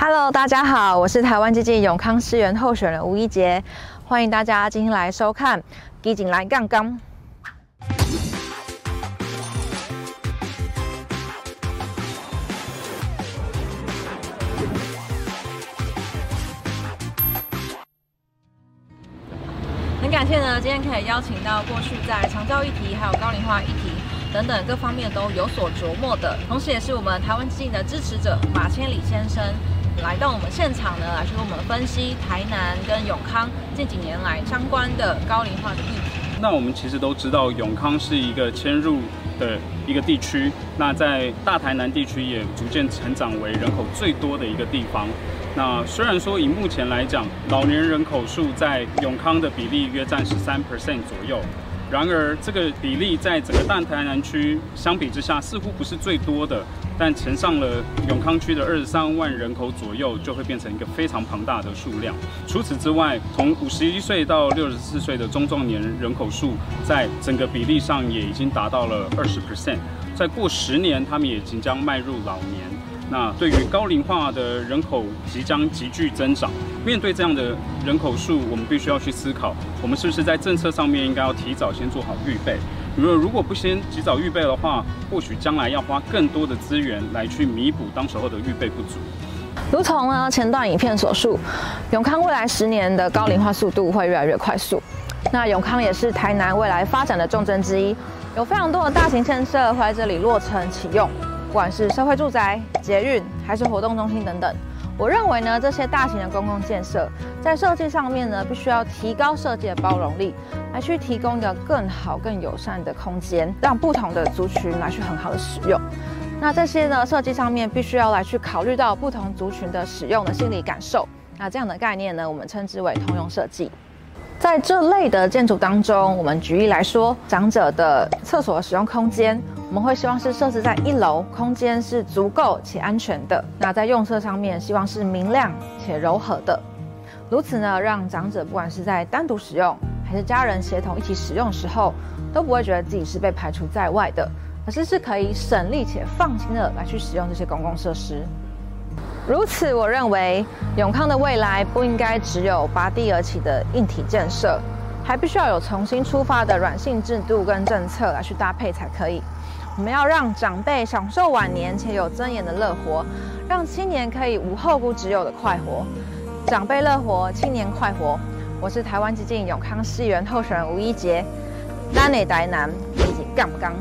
Hello，大家好，我是台湾基进永康市议员候选人吴一杰，欢迎大家今天来收看《基进来杠杠》。很感谢呢，今天可以邀请到过去在长照议题、还有高龄化议题等等各方面都有所琢磨的，同时也是我们台湾基进的支持者马千里先生，来到我们现场呢，来去跟我们分析台南跟永康近几年来相关的高龄化的议题。那我们其实都知道，永康是一个迁入的一个地区，那在大台南地区也逐渐成长为人口最多的一个地方。那虽然说以目前来讲，老年人口数在永康的比例约占十三 percent 左右，然而这个比例在整个大台南区相比之下似乎不是最多的，但乘上了永康区的二十三万人口左右，就会变成一个非常庞大的数量。除此之外，从五十一岁到六十四岁的中壮年人口数，在整个比例上也已经达到了二十 percent，再过十年，他们也即将迈入老年。那对于高龄化的人口即将急剧增长，面对这样的人口数，我们必须要去思考，我们是不是在政策上面应该要提早先做好预备？如果如果不先及早预备的话，或许将来要花更多的资源来去弥补当时候的预备不足。如同呢前段影片所述，永康未来十年的高龄化速度会越来越快速。那永康也是台南未来发展的重镇之一，有非常多的大型建设会在这里落成启用。不管是社会住宅、捷运，还是活动中心等等，我认为呢，这些大型的公共建设在设计上面呢，必须要提高设计的包容力，来去提供一个更好、更友善的空间，让不同的族群来去很好的使用。那这些呢，设计上面必须要来去考虑到不同族群的使用的心理感受。那这样的概念呢，我们称之为通用设计。在这类的建筑当中，我们举例来说，长者的厕所使用空间。我们会希望是设置在一楼，空间是足够且安全的。那在用色上面，希望是明亮且柔和的。如此呢，让长者不管是在单独使用，还是家人协同一起使用时候，都不会觉得自己是被排除在外的，而是是可以省力且放心的来去使用这些公共设施。如此，我认为永康的未来不应该只有拔地而起的硬体建设，还必须要有重新出发的软性制度跟政策来去搭配才可以。我们要让长辈享受晚年且有尊严的乐活，让青年可以无后顾之忧的快活。长辈乐活，青年快活。我是台湾基金永康市议员候选人吴一杰，丹内台南，基进杠不杠？